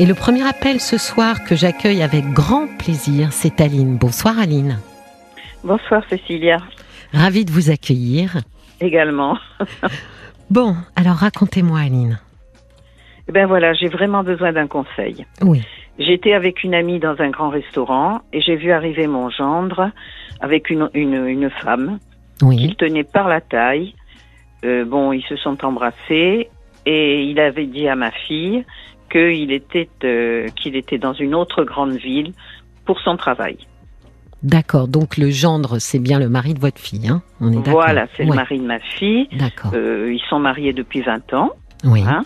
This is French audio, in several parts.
Et le premier appel ce soir que j'accueille avec grand plaisir, c'est Aline. Bonsoir Aline. Bonsoir Cécilia. Ravie de vous accueillir. Également. bon, alors racontez-moi Aline. Eh ben voilà, j'ai vraiment besoin d'un conseil. Oui. J'étais avec une amie dans un grand restaurant et j'ai vu arriver mon gendre avec une, une, une femme Oui. qu'il tenait par la taille. Euh, bon, ils se sont embrassés et il avait dit à ma fille qu'il était euh, qu'il était dans une autre grande ville pour son travail. D'accord. Donc le gendre, c'est bien le mari de votre fille, hein On est. Voilà, c'est le mari de ma fille. D'accord. Euh, ils sont mariés depuis 20 ans. oui. hein.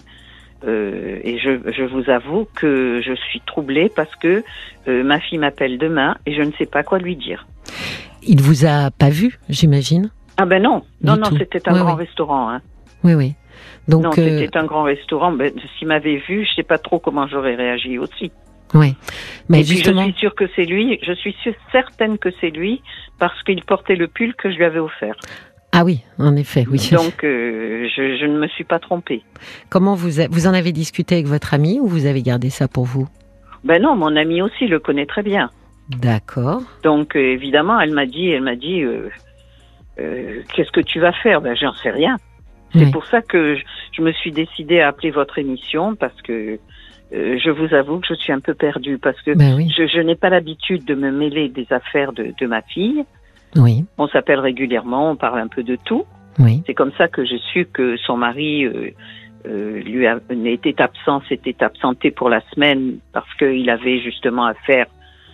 Euh, et je, je vous avoue que je suis troublée parce que euh, ma fille m'appelle demain et je ne sais pas quoi lui dire. Il vous a pas vu, j'imagine? Ah ben non, non, Du non, c'était un Ouais, grand ouais. restaurant. Hein. Oui, oui. Donc, non, euh, c'était un grand restaurant. Ben, S'il m'avait vu, je sais pas trop comment j'aurais réagi aussi. oui. Mais et puis justement, je suis sûre que c'est lui. Je suis sûre, certaine que c'est lui parce qu'il portait le pull que je lui avais offert. ah oui, en effet, oui. Donc euh, je, je ne me suis pas trompée. Comment vous a- vous en avez discuté avec votre ami ou vous avez gardé ça pour vous? Ben non, mon ami aussi le connaît très bien. D'accord. Donc euh, évidemment, elle m'a dit, elle m'a dit, euh, qu'est-ce que tu vas faire? Ben j'en sais rien. C'est Oui. pour ça que je, je me suis décidée à appeler votre émission parce que euh, je vous avoue que je suis un peu perdue parce que Ben oui. je, je n'ai pas l'habitude de me mêler des affaires de, de ma fille. Oui. On s'appelle régulièrement, on parle un peu de tout. Oui. C'est comme ça que j'ai su que son mari euh, euh, lui a, était absent, s'était absenté pour la semaine parce qu'il avait justement affaire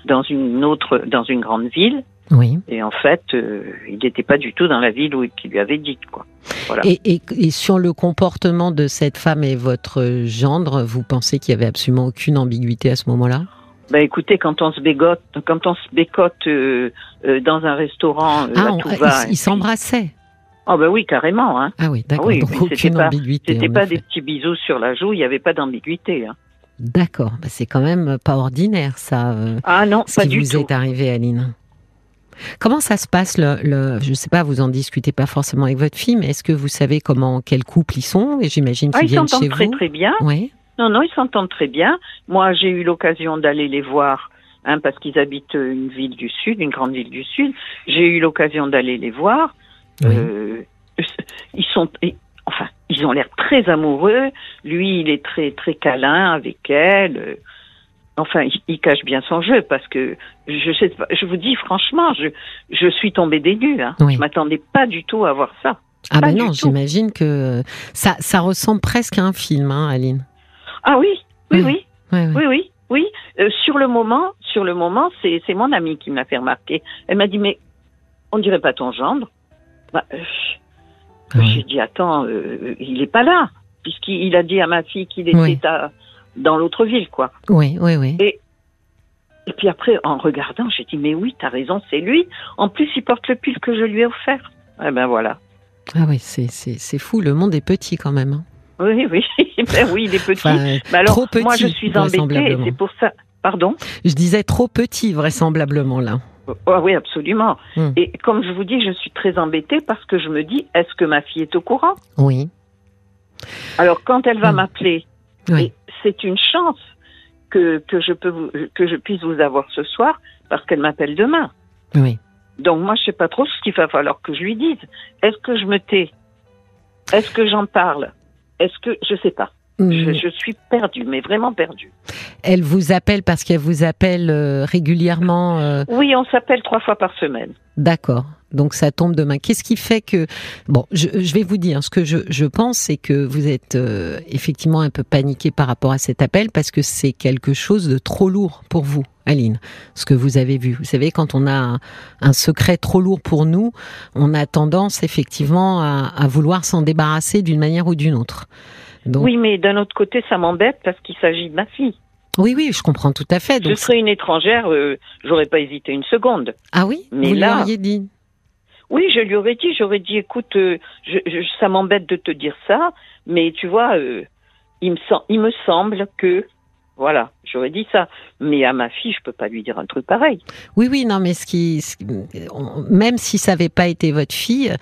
dans une autre, dans une grande ville. Oui. Et en fait, euh, il n'était pas du tout dans la ville où il lui avait dit quoi. Voilà. Et, et, et sur le comportement de cette femme et votre gendre, vous pensez qu'il y avait absolument aucune ambiguïté à ce moment-là? Ben écoutez, quand on se bégote, quand on se bécote euh, euh, dans un restaurant, Ah, à on- tout ils va. ils s'embrassaient. Oh ben oui, carrément. Hein. Ah oui, d'accord. oui, Donc aucune pas- ambiguïté. C'était pas effet. des petits bisous sur la joue, il n'y avait pas d'ambiguïté. Hein. D'accord. Bah, c'est quand même pas ordinaire ça. Ah non, ce pas qui du vous tout. est arrivé, Aline. Comment ça se passe le, le je sais pas, vous en discutez pas forcément avec votre fille, mais est-ce que vous savez comment quel couple ils sont? Et j'imagine Ah, qu'ils ils viennent chez s'entendent très vous. très bien. Oui. Non, non, ils s'entendent très bien. Moi, j'ai eu l'occasion d'aller les voir, hein, parce qu'ils habitent euh, une ville du sud, une grande ville du sud. J'ai eu l'occasion d'aller les voir. Oui. Euh, ils sont, enfin, ils ont l'air très amoureux. Lui, il est très très câlin avec elle. Enfin, il, cache bien son jeu parce que je sais pas, je vous dis franchement, je je suis tombée des nues. Hein. Oui. Je m'attendais pas du tout à voir ça. Ah ben non, j'imagine que ça ça ressemble presque à un film, hein, Aline. Ah oui, oui, Oui. oui. Oui, oui, oui. Euh, sur le moment, sur le moment, c'est mon amie qui me l'a fait remarquer. Elle m'a dit mais on dirait pas ton gendre. Bah, euh, Ah oui. J'ai dit attends, euh, il est pas là puisqu'il il a dit à ma fille qu'il était Oui. à- dans l'autre ville quoi. Oui, oui, oui. Et puis après en regardant, j'ai dit mais oui, t'as raison, c'est lui. En plus, il porte le pull que je lui ai offert. Eh ben voilà. Ah oui, c'est fou. Le monde est petit quand même. hein. Oui, oui, ben oui, il est petit. Enfin, Mais alors, trop petit, moi, je suis embêtée. et. C'est pour ça. Pardon? je disais trop petit vraisemblablement là. Ah oui, absolument. Hmm. Et comme je vous dis, je suis très embêtée parce que je me dis, est-ce que ma fille est au courant? Oui. Alors quand elle va Hmm. m'appeler, Oui. C'est une chance que, que je peux vous, que je puisse vous avoir ce soir parce qu'elle m'appelle demain. Oui. Donc moi, je sais pas trop ce qu'il va falloir que je lui dise. Est-ce que je me tais? Est-ce que j'en parle? Est-ce que je sais pas je, Mm. je suis perdue, mais vraiment perdue. Elle vous appelle parce qu'elle vous appelle euh, régulièrement. euh, Oui, on s'appelle trois fois par semaine. D'accord. Donc ça tombe demain. Qu'est-ce qui fait que bon, je, je vais vous dire ce que je, je pense, c'est que vous êtes euh, effectivement un peu paniqué par rapport à cet appel parce que c'est quelque chose de trop lourd pour vous, Aline. Ce que vous avez vu. Vous savez, quand on a un, un secret trop lourd pour nous, on a tendance effectivement à, à vouloir s'en débarrasser d'une manière ou d'une autre. Donc, Oui, mais d'un autre côté, ça m'embête parce qu'il s'agit de ma fille. oui, oui, je comprends tout à fait. Je serais une étrangère, euh, j'aurais pas hésité une seconde. ah oui, Mais vous là- dit. Oui, je lui aurais dit, j'aurais dit, écoute, euh, je, je- ça m'embête de te dire ça, mais tu vois, euh, il, me sem- il me semble que Voilà, j'aurais dit ça. Mais à ma fille, je peux pas lui dire un truc pareil. Oui, oui, non, mais ce qui, même si ça n'avait pas été votre fille,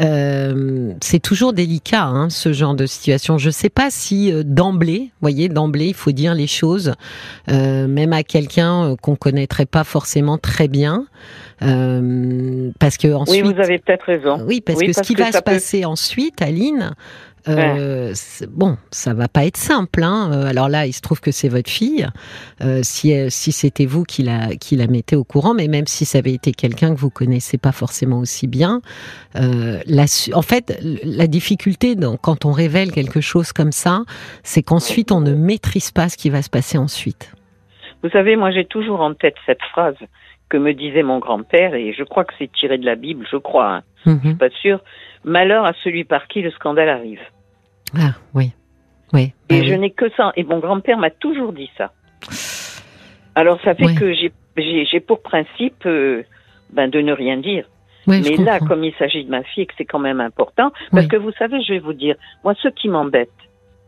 euh, c'est toujours délicat, hein, ce genre de situation. Je sais pas si euh, d'emblée, voyez, d'emblée, il faut dire les choses, euh, même à quelqu'un euh, qu'on connaîtrait pas forcément très bien. Parce que ensuite, oui, vous avez peut-être raison. Oui, parce Oui, que ce qui que va se peut- passer ensuite, Aline, euh, bon, ça va pas être simple. Hein. Euh, Alors là, il se trouve que c'est votre fille. Euh, si si c'était vous qui la qui la mettez au courant, mais même si ça avait été quelqu'un que vous connaissez pas forcément aussi bien, euh, la en fait, la difficulté quand on révèle quelque chose comme ça, c'est qu'ensuite on ne maîtrise pas ce qui va se passer ensuite. Vous savez, moi, j'ai toujours en tête cette phrase que me disait mon grand-père, et je crois que c'est tiré de la Bible, je crois, hein, je Mhm. suis pas sûre. Malheur à celui par qui le scandale arrive. Ah oui, oui. Et bah je oui. n'ai que ça. Et mon grand-père m'a toujours dit ça. Alors ça fait que j'ai- pour principe euh, ben, de ne rien dire. Je Mais là, comprends. comme il s'agit de ma fille, et que c'est quand même important, parce que vous savez, je vais vous dire, moi, ce qui m'embête,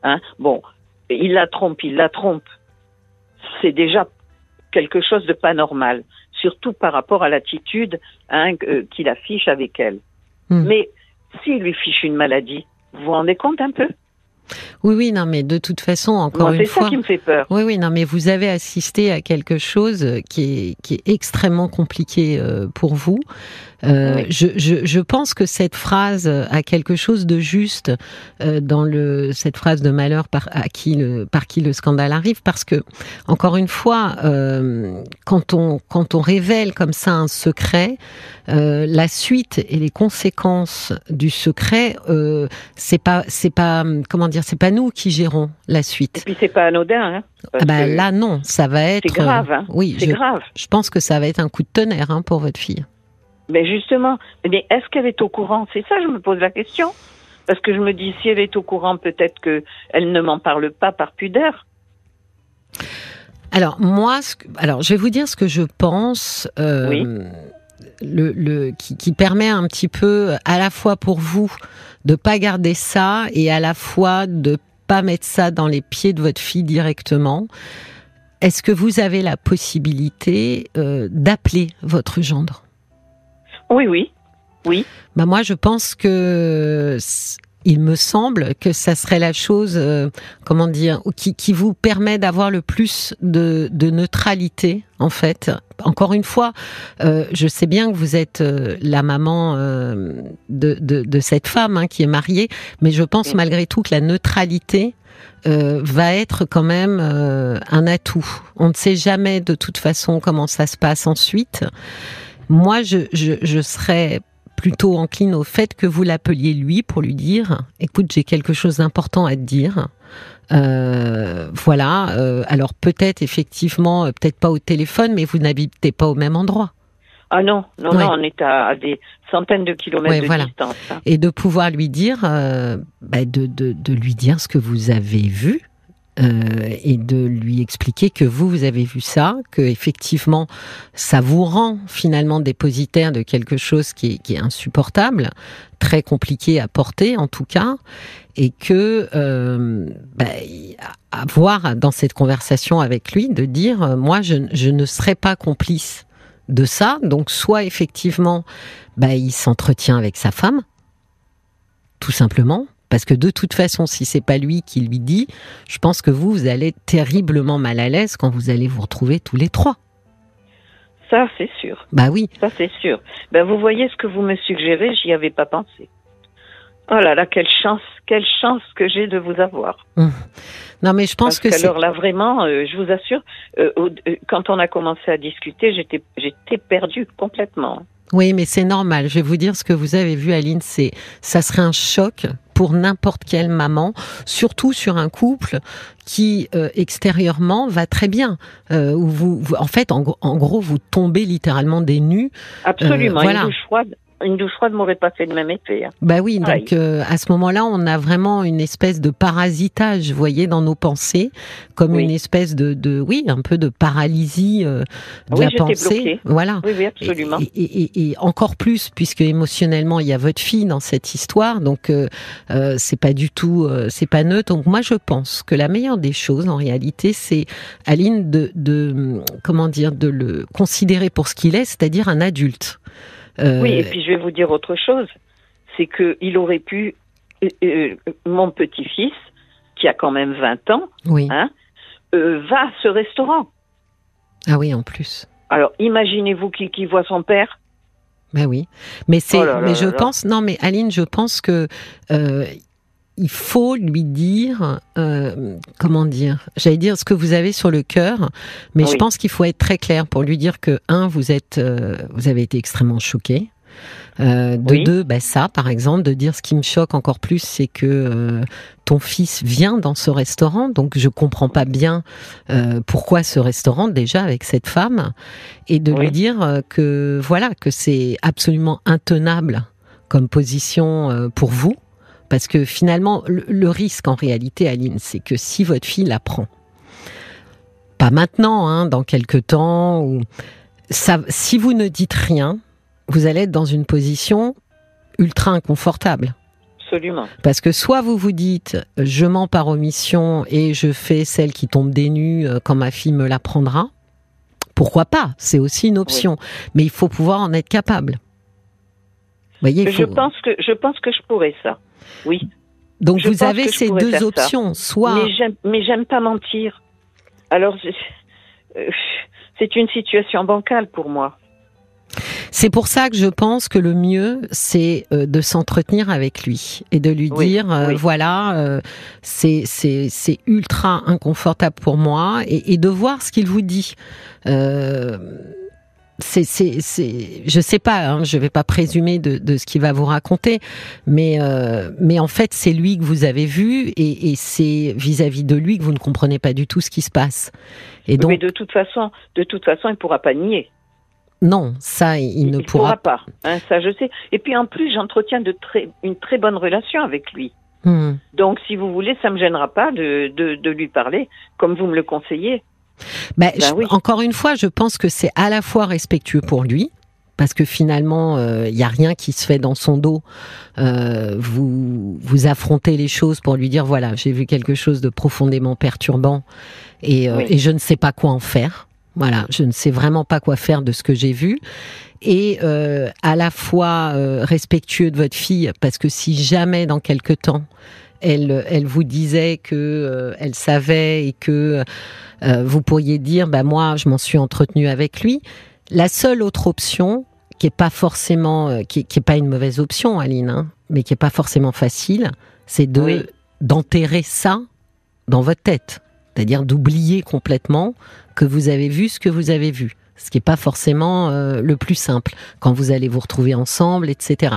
hein, bon, il la trompe, il la trompe, c'est déjà quelque chose de pas normal, surtout par rapport à l'attitude hein, euh, qu'il affiche avec elle. Hmm. Mais s'il lui fiche une maladie, vous vous rendez compte un peu? Oui, oui, non, mais de toute façon, encore une C'est fois. ça qui me fait peur. Oui, oui, non, mais vous avez assisté à quelque chose qui est, qui est extrêmement compliqué euh, pour vous. Euh, Oui. je, je, je pense que cette phrase a quelque chose de juste euh, dans le cette phrase de malheur par à qui le par qui le scandale arrive parce que encore une fois euh, quand on quand on révèle comme ça un secret euh, la suite et les conséquences du secret euh, c'est pas c'est pas comment dire c'est pas nous qui gérons la Et suite puis c'est pas anodin. Hein, ah bah là non, ça va être. c'est grave. Hein, oui, c'est je, grave. je pense que ça va être un coup de tonnerre hein, pour votre fille. Mais justement, mais est-ce qu'elle est au courant? C'est ça, je me pose la question. Parce que je me dis, si elle est au courant, peut-être que elle ne m'en parle pas par pudeur. Alors moi, ce que- alors je vais vous dire ce que je pense. euh, Oui. Le, le qui, qui permet un petit peu à la fois pour vous de pas garder ça et à la fois de pas mettre ça dans les pieds de votre fille directement. Est-ce que vous avez la possibilité euh, d'appeler votre gendre? Oui, oui. Oui. Bah moi, je pense que il me semble que ça serait la chose, euh, comment dire, qui, qui vous permet d'avoir le plus de, de neutralité, en fait. Encore une fois, euh, je sais bien que vous êtes euh, la maman euh, de, de, de cette femme hein, qui est mariée, mais je pense malgré tout que la neutralité va être quand même un atout. On ne sait jamais de toute façon comment ça se passe ensuite. Moi, je, je, je serais plutôt encline au fait que vous l'appeliez lui pour lui dire écoute j'ai quelque chose d'important à te dire Euh, voilà euh, alors peut-être effectivement euh, peut-être pas au téléphone mais vous n'habitez pas au même endroit Ah non, non, Ouais. non, on est à, à des centaines de kilomètres Ouais, de voilà. distance. hein. et de pouvoir lui dire euh, bah, de, de, de lui dire ce que vous avez vu euh, et de lui expliquer que vous vous avez vu ça, que effectivement ça vous rend finalement dépositaire de quelque chose qui est, qui est insupportable, très compliqué à porter en tout cas, et que euh, bah, avoir dans cette conversation avec lui de dire euh, moi je, je ne serai pas complice de ça, donc soit effectivement bah, il s'entretient avec sa femme, tout simplement. Parce que de toute façon, si c'est pas lui qui lui dit, je pense que vous, vous allez être terriblement mal à l'aise quand vous allez vous retrouver tous les trois. Ça, c'est sûr. Bah oui. Ça, c'est sûr. Ben, vous voyez ce que vous me suggérez, j'y avais pas pensé. Oh là là, quelle chance, quelle chance que j'ai de vous avoir. Non, mais je pense Parce que qu'alors là, vraiment, euh, je vous assure, euh, euh, quand on a commencé à discuter, j'étais, j'étais perdue complètement. Oui, mais c'est normal. Je vais vous dire ce que vous avez vu, Aline. C'est, ça serait un choc pour n'importe quelle maman, surtout sur un couple qui euh, extérieurement va très bien. Euh, où vous, vous- en fait, en, gros- en gros, vous tombez littéralement des nues. Absolument, Euh, voilà. une douche froide. Une douche froide m'aurait pas fait le même effet. Hein. Bah oui, donc euh, à ce moment-là, on a vraiment une espèce de parasitage, vous voyez, dans nos pensées, comme une espèce de, de, oui, un peu de paralysie euh, de la pensée. Bloquée. Voilà. Oui, oui, absolument. Et, et, et, encore plus, puisque émotionnellement, il y a votre fille dans cette histoire, donc euh, euh c'est pas du tout, euh, c'est pas neutre. Donc moi, je pense que la meilleure des choses, en réalité, c'est Aline de, de, comment dire, de le considérer pour ce qu'il est, c'est-à-dire un adulte. Euh... Oui, et puis je vais vous dire autre chose, c'est que il aurait pu, euh, euh, mon petit-fils, qui a quand même 20 ans, oui. hein, va à ce restaurant. Ah oui, en plus. Alors, imaginez-vous qui, qui voit son père. Ben oui, mais c'est, oh mais je là pense, non, mais Aline, je pense que euh, il faut lui dire, euh, comment dire, j'allais dire ce que vous avez sur le cœur, mais oui. je pense qu'il faut être très clair pour lui dire que un, vous êtes, euh, vous avez été extrêmement choqué. Euh, de oui. deux, bah ça, par exemple, de dire ce qui me choque encore plus, c'est que euh, ton fils vient dans ce restaurant, donc je comprends pas bien euh, pourquoi ce restaurant déjà avec cette femme, et de oui. lui dire euh, que voilà que c'est absolument intenable comme position euh, pour vous, parce que finalement le, le risque en réalité, Aline, c'est que si votre fille l'apprend, pas maintenant, hein, dans quelques temps, ou ça, si vous ne dites rien vous allez être dans une position ultra inconfortable. Absolument. Parce que soit vous vous dites, je mens par omission et je fais celle qui tombe des nues quand ma fille me l'apprendra. Pourquoi pas? C'est aussi une option. Oui. Mais il faut pouvoir en être capable. Vous voyez, faut... je, pense que, je pense que je pourrais ça. Oui. Donc je vous avez ces deux options. Ça. Soit. Mais j'aime pas mentir. Alors, euh, c'est une situation bancale pour moi. C'est pour ça que je pense que le mieux, c'est euh, de s'entretenir avec lui et de lui oui, dire, euh, oui. voilà, euh, c'est ultra inconfortable pour moi et, et de voir ce qu'il vous dit. Euh, c'est, c'est, c'est, je sais pas, hein, je vais pas présumer de, de ce qu'il va vous raconter, mais, euh, mais en fait, c'est lui que vous avez vu et, et c'est vis-à-vis de lui que vous ne comprenez pas du tout ce qui se passe. Et donc, mais de toute façon, de toute façon, il pourra pas nier. Non, ça, il, il ne pourra, pourra pas. Hein, ça, je sais. Et puis en plus, j'entretiens de très, une très bonne relation avec lui. Hmm. Donc, si vous voulez, ça me gênera pas de, de, de lui parler, comme vous me le conseillez. Ben, ben je, oui. Encore une fois, je pense que c'est à la fois respectueux pour lui, parce que finalement, il euh, n'y a rien qui se fait dans son dos. Euh, vous, vous affrontez les choses pour lui dire, voilà, j'ai vu quelque chose de profondément perturbant et, euh, oui. et je ne sais pas quoi en faire. Voilà, je ne sais vraiment pas quoi faire de ce que j'ai vu. Et euh, à la fois respectueux de votre fille, parce que si jamais dans quelque temps, elle, elle vous disait que euh, elle savait et que euh, vous pourriez dire, bah moi, je m'en suis entretenue avec lui. La seule autre option, qui est pas forcément, euh, qui, qui est pas une mauvaise option, Aline, hein, mais qui est pas forcément facile, c'est de oui. d'enterrer ça dans votre tête, c'est-à-dire d'oublier complètement que vous avez vu ce que vous avez vu. Ce qui n'est pas forcément euh, le plus simple quand vous allez vous retrouver ensemble, etc.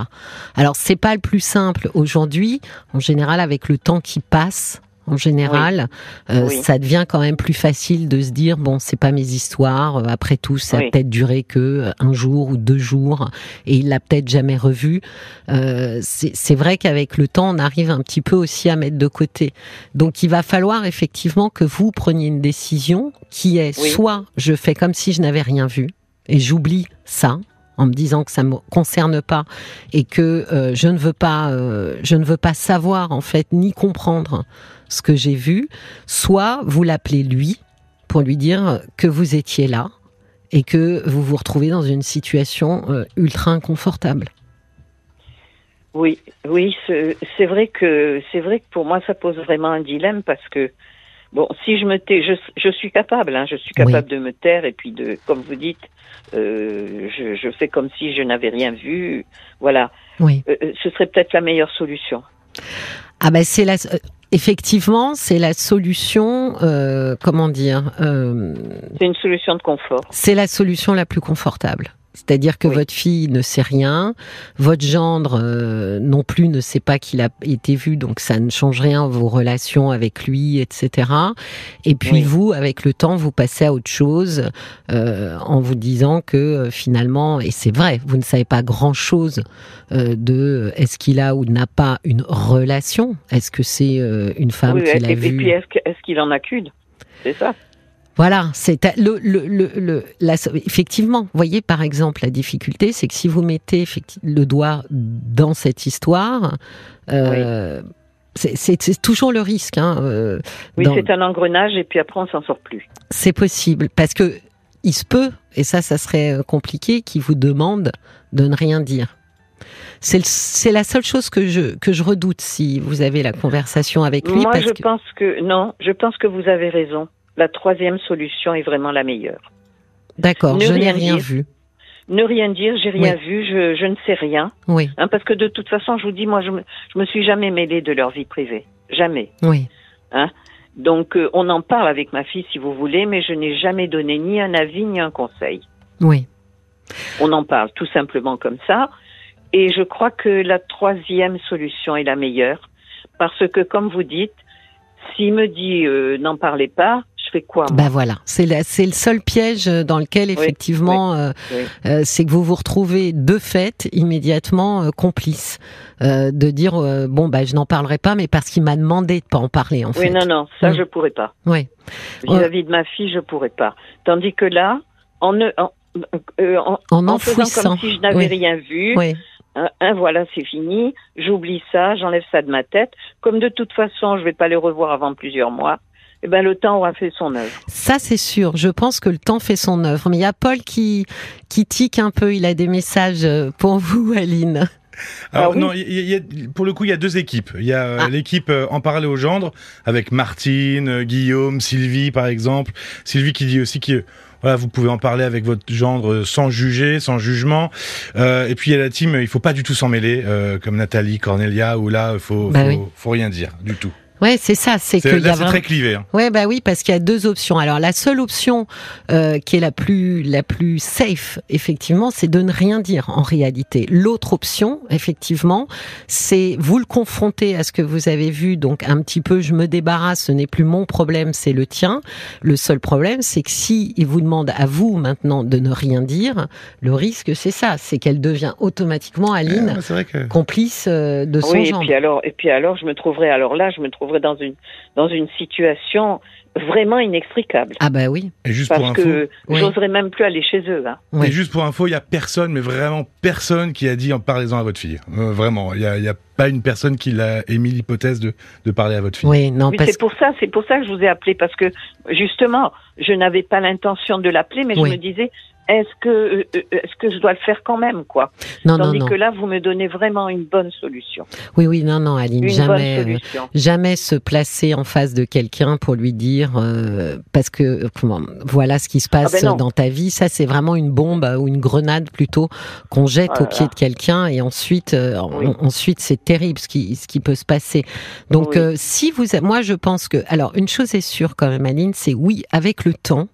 Alors c'est pas le plus simple aujourd'hui. En général, avec le temps qui passe, en général, oui. Euh, oui. ça devient quand même plus facile de se dire bon, c'est pas mes histoires. Euh, après tout, ça oui. a peut-être duré que euh, un jour ou deux jours, et il l'a peut-être jamais revu. Euh, c'est vrai qu'avec le temps, on arrive un petit peu aussi à mettre de côté. Donc, il va falloir effectivement que vous preniez une décision qui est soit je fais comme si je n'avais rien vu et j'oublie ça, en me disant que ça me concerne pas et que euh, je ne veux pas, euh, je ne veux pas savoir en fait ni comprendre ce que j'ai vu, soit vous l'appelez lui pour lui dire que vous étiez là et que vous vous retrouvez dans une situation euh, ultra inconfortable. Oui, oui, c'est vrai que c'est vrai que pour moi ça pose vraiment un dilemme parce que bon, si je me tais, je, je suis capable, hein, je suis capable oui. de me taire et puis de, comme vous dites, euh, je, je, fais comme si je n'avais rien vu, voilà. Oui. Euh, ce serait peut-être la meilleure solution. Ah ben c'est la effectivement, c'est la solution, euh, comment dire euh, C'est une solution de confort. C'est la solution la plus confortable. C'est-à-dire que Oui. votre fille ne sait rien, votre gendre euh, non plus ne sait pas qu'il a été vu, donc ça ne change rien vos relations avec lui, etc. Et puis Oui. vous, avec le temps, vous passez à autre chose euh, en vous disant que euh, finalement, et c'est vrai, vous ne savez pas grand-chose de est-ce qu'il a ou n'a pas une relation, est-ce que c'est une femme Oui, qu'il a et, et vue? puis est-ce que- est-ce qu'il en a qu'une? C'est ça. Voilà, c'est le, le, le, le- la- effectivement. Voyez, par exemple, la difficulté, c'est que si vous mettez le doigt dans cette histoire, euh, c'est- toujours le risque. Hein, euh, Oui, dans- c'est un engrenage et puis après on s'en sort plus. c'est possible parce que il se peut, et ça, ça serait euh, compliqué, qu'il vous demande de ne rien dire. C'est la seule chose que je que je redoute si vous avez la conversation avec lui. Moi, parce je que- pense que non, je pense que vous avez raison. La troisième solution est vraiment la meilleure. D'accord, je n'ai rien dire. vu. Ne rien dire, j'ai rien vu, je, je ne sais rien. Oui, Hein, parce que de toute façon, je vous dis, moi, je me, je me suis jamais mêlée de leur vie privée. Jamais. oui, Donc, euh, on en parle avec ma fille, si vous voulez, mais je n'ai jamais donné ni un avis, ni un conseil. oui. On en parle tout simplement comme ça. Et je crois que la troisième solution est la meilleure. Parce que, comme vous dites, s'il me dit euh, n'en parlez pas, je fais quoi moi? Ben voilà, c'est le seul piège dans lequel effectivement, euh, oui. euh, c'est que vous vous retrouvez de fait immédiatement euh, complice euh, de dire euh, bon bah je n'en parlerai pas, mais parce qu'il m'a demandé de pas en parler en Oui, fait. non, non, ça, Mm. je pourrais pas. Ouais. Vis-à-vis de ma fille, je pourrais pas. Tandis que là, en, ne- en, euh, en, En en faisant comme si je n'avais Oui. rien vu, Oui. hein, hein, voilà, c'est fini, j'oublie ça, j'enlève ça de ma tête. Comme de toute façon, je vais pas les revoir avant plusieurs mois, eh ben le temps aura fait son œuvre. Ça c'est sûr. Je pense que le temps fait son œuvre. Mais il y a Paul qui qui tique un peu. Il a des messages euh, pour vous, Aline. Alors Ah oui non, il y a- il y a- pour le coup, il y a deux équipes. Il y a euh, Ah. l'équipe euh, En parler au gendre avec Martine, euh, Guillaume, Sylvie par exemple. Sylvie qui dit aussi que voilà, vous pouvez en parler avec votre gendre sans juger, sans jugement. Euh, et puis il y a la team, il faut pas du tout s'en mêler, euh, comme Nathalie, Cornelia, où là, il faut, Bah faut, oui. faut rien dire du tout. Ouais, c'est ça. C'est y Là, a c'est vraiment. très clivé. hein. Ouais, bah oui, parce qu'il y a deux options. Alors la seule option euh, qui est la plus la plus safe, effectivement, c'est de ne rien dire en réalité. L'autre option, effectivement, c'est vous le confronter à ce que vous avez vu. Donc un petit peu, je me débarrasse. Ce n'est plus mon problème, c'est le tien. Le seul problème, c'est que si il vous demande à vous maintenant de ne rien dire, le risque, c'est ça, c'est qu'elle devient automatiquement Aline vrai que. complice euh, de son Oui, et genre. puis alors, et puis alors, je me trouverai alors là, je me trouverai dans une dans une situation vraiment inextricable. Ah bah oui. Et juste pour Parce info. que Oui. j'oserais même plus aller chez eux. Hein. Et juste pour info, il y a personne, mais vraiment personne qui a dit en parlez-en à votre fille. Euh, vraiment, il y a, il y a pas une personne qui l'a émis l'hypothèse de, de parler à votre fille. Oui, non, Oui, parce c'est pour ça, c'est pour ça que je vous ai appelé parce que justement, je n'avais pas l'intention de l'appeler, mais Oui. je me disais, est-ce que euh, euh, est-ce que je dois le faire quand même, quoi? Non, non, Tandis non. que là, vous me donnez vraiment une bonne solution, Oui, oui, non, non, Aline, une jamais, bonne euh, jamais se placer en face de quelqu'un pour lui dire euh, parce que comment, voilà ce qui se passe Ah ben non. dans ta vie. Ça, c'est vraiment une bombe ou une grenade plutôt qu'on jette Oh au pied de quelqu'un et ensuite, euh, ensuite, c'est terrible ce qui ce qui peut se passer. Donc, Oui. euh, si vous, moi, je pense que, alors, une chose est sûre quand même, Aline, c'est oui, avec le temps.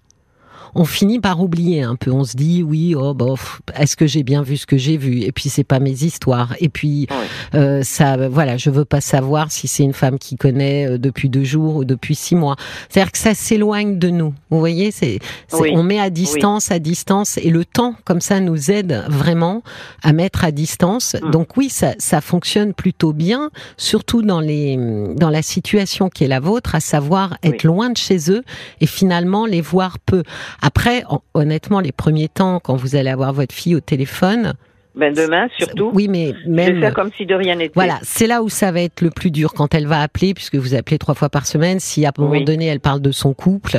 On finit par oublier un peu. On se dit oui, oh bof, est-ce que j'ai bien vu ce que j'ai vu? Et puis c'est pas mes histoires. Et puis Oui. euh, ça, voilà, je veux pas savoir si c'est une femme qui connaît euh, depuis deux jours ou depuis six mois. C'est-à-dire que ça s'éloigne de nous. Vous voyez, c'est, Oui. on met à distance, à distance, et le temps comme ça nous aide vraiment à mettre à distance. Mm. Donc oui, ça, ça fonctionne plutôt bien, surtout dans les, dans la situation qui est la vôtre, à savoir être loin de chez eux et finalement les voir peu. Après, hon- honnêtement, les premiers temps, quand vous allez avoir votre fille au téléphone, Ben demain, surtout, oui, mais même faire comme si de rien n'était. voilà, c'est là où ça va être le plus dur quand elle va appeler, puisque vous appelez trois fois par semaine. Si à un moment Oui. donné elle parle de son couple,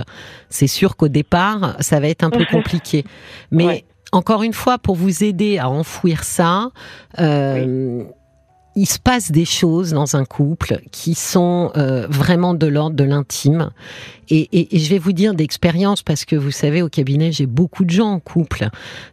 c'est sûr qu'au départ ça va être un peu compliqué. Mais Ouais. encore une fois, pour vous aider à enfouir ça, euh, il se passe des choses dans un couple qui sont euh, vraiment de l'ordre de l'intime. Et, et- et je vais vous dire d'expérience, parce que vous savez, au cabinet, j'ai beaucoup de gens en couple.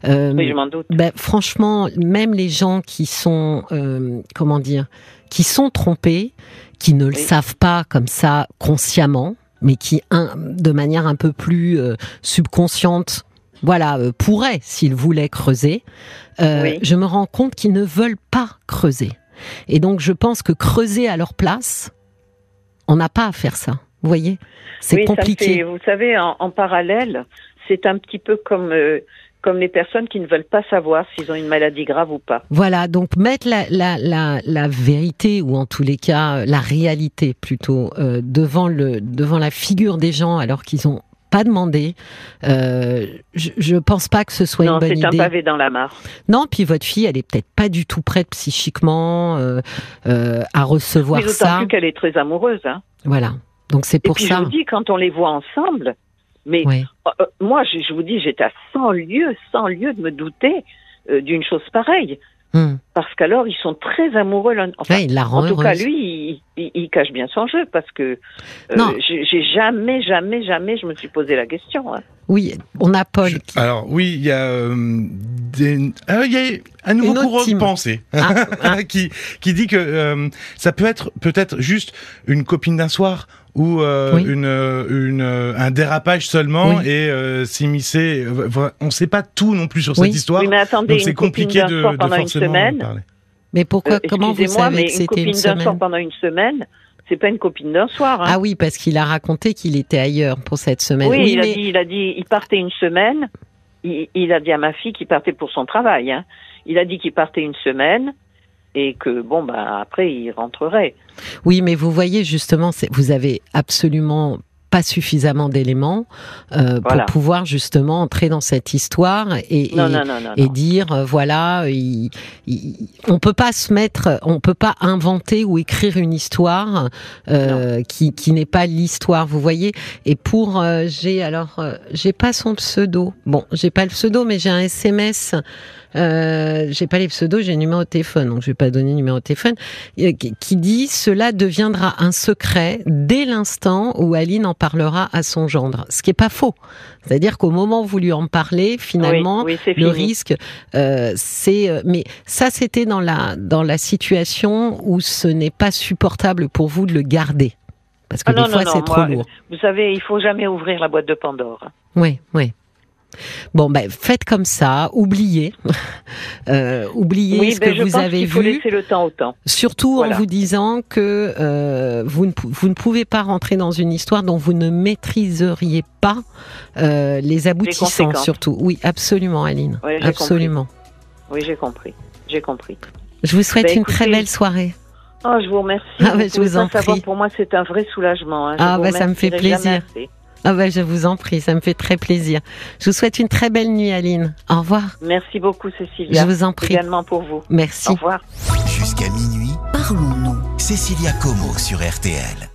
Euh, Oui, je m'en doute. ben, franchement, même les gens qui sont, euh, comment dire, qui sont trompés, qui ne le savent pas comme ça consciemment, mais qui, un, de manière un peu plus euh, subconsciente, voilà, pourraient, s'ils voulaient creuser, Oui. je me rends compte qu'ils ne veulent pas creuser. Et donc, je pense que creuser à leur place, on n'a pas à faire ça. Vous voyez? C'est Oui, compliqué. fait- vous savez, en, en parallèle, c'est un petit peu comme, euh, comme les personnes qui ne veulent pas savoir s'ils ont une maladie grave ou pas. Voilà, donc mettre la, la, la, la vérité, ou en tous les cas la réalité plutôt, euh, devant, le, devant la figure des gens alors qu'ils n'ont pas demandé, euh, je, pense pas que ce soit non, une bonne c'est un idée. pavé dans la mare. Non, puis votre fille, elle est peut-être pas du tout prête psychiquement euh, euh, à recevoir d'autant ça. plus qu'elle est très amoureuse. Hein. Voilà. Donc c'est Et pour puis ça. je vous dis, quand on les voit ensemble, mais Oui. moi, je, je vous dis, j'étais à 100 lieues, 100 lieues de me douter d'une chose pareille. Hmm. Parce qu'alors, ils sont très amoureux l'un. Enfin, Ouais, il la rend en tout cas, lui, il, il- il cache bien son jeu parce que euh, Non. j'ai jamais, jamais, jamais, je me suis posé la question. hein. Oui, on a Paul. qui- Alors oui, il y a euh, des... ah, il y a un nouveau courant de pensée Ah, ah. qui qui dit que euh, ça peut être peut-être juste une copine d'un soir ou euh, Oui. une, euh, une euh, un dérapage seulement Oui. et euh, s'immiscer. On ne sait pas tout non plus sur Oui. cette histoire. Oui, mais attendez, c'est une compliqué de, de pendant une semaine. parler. Mais pourquoi euh, Comment vous savez mais que une c'était copine une d'un soir semaine? pendant une semaine, c'est pas une copine d'un soir. hein. Ah oui, parce qu'il a raconté qu'il était ailleurs pour cette semaine. oui, il, a dit, il a dit, il partait une semaine. Il, il a dit à ma fille qu'il partait pour son travail. Hein. Il a dit qu'il partait une semaine et que bon, bah après il rentrerait. oui, mais vous voyez justement, vous avez absolument pas suffisamment d'éléments euh, Voilà. pour pouvoir justement entrer dans cette histoire et, Non, et- non, non, non. et dire euh, voilà il, il- on peut pas se mettre on peut pas inventer ou écrire une histoire euh, qui, qui n'est pas l'histoire vous voyez et pour euh, j'ai alors euh, j'ai pas son pseudo bon j'ai pas le pseudo mais j'ai un SMS euh, j'ai pas les pseudos j'ai le numéro de téléphone donc je vais pas donner le numéro de téléphone euh, qui, dit cela deviendra un secret dès l'instant où Aline en parlera à son gendre ce qui est pas faux c'est-à-dire qu'au moment où vous lui en parlez finalement oui, oui, c'est le risque, euh, c'est. euh, Mais ça, c'était dans la dans la situation où ce n'est pas supportable pour vous de le garder, parce que Ah des non, fois c'est trop lourd. Vous savez, il faut jamais ouvrir la boîte de Pandore. Oui, oui. Bon, ben faites comme ça, oubliez, euh, oubliez Oui, ce ben, que je vous pense avez faut vu. laisser le temps au temps. Surtout Voilà. en vous disant que euh, vous, ne, vous ne pouvez pas rentrer dans une histoire dont vous ne maîtriseriez pas euh, les aboutissants, surtout. Oui, absolument, Aline. J'ai absolument. Oui, j'ai compris. J'ai compris. Je vous souhaite Ben, une très belle soirée. Oh, je vous remercie. Ah, ben, je pouvez vous en savoir, prie. Pour moi, c'est un vrai soulagement. hein. Je Ah, vous ben, ça me fait plaisir. Ah ben, je vous en prie, ça me fait très plaisir. Je vous souhaite une très belle nuit, Aline. Au revoir. Merci beaucoup, Cécilia. Je vous en prie. Également pour vous. Merci. Au revoir. Jusqu'à minuit, parlons-nous. Cécilia Como sur RTL.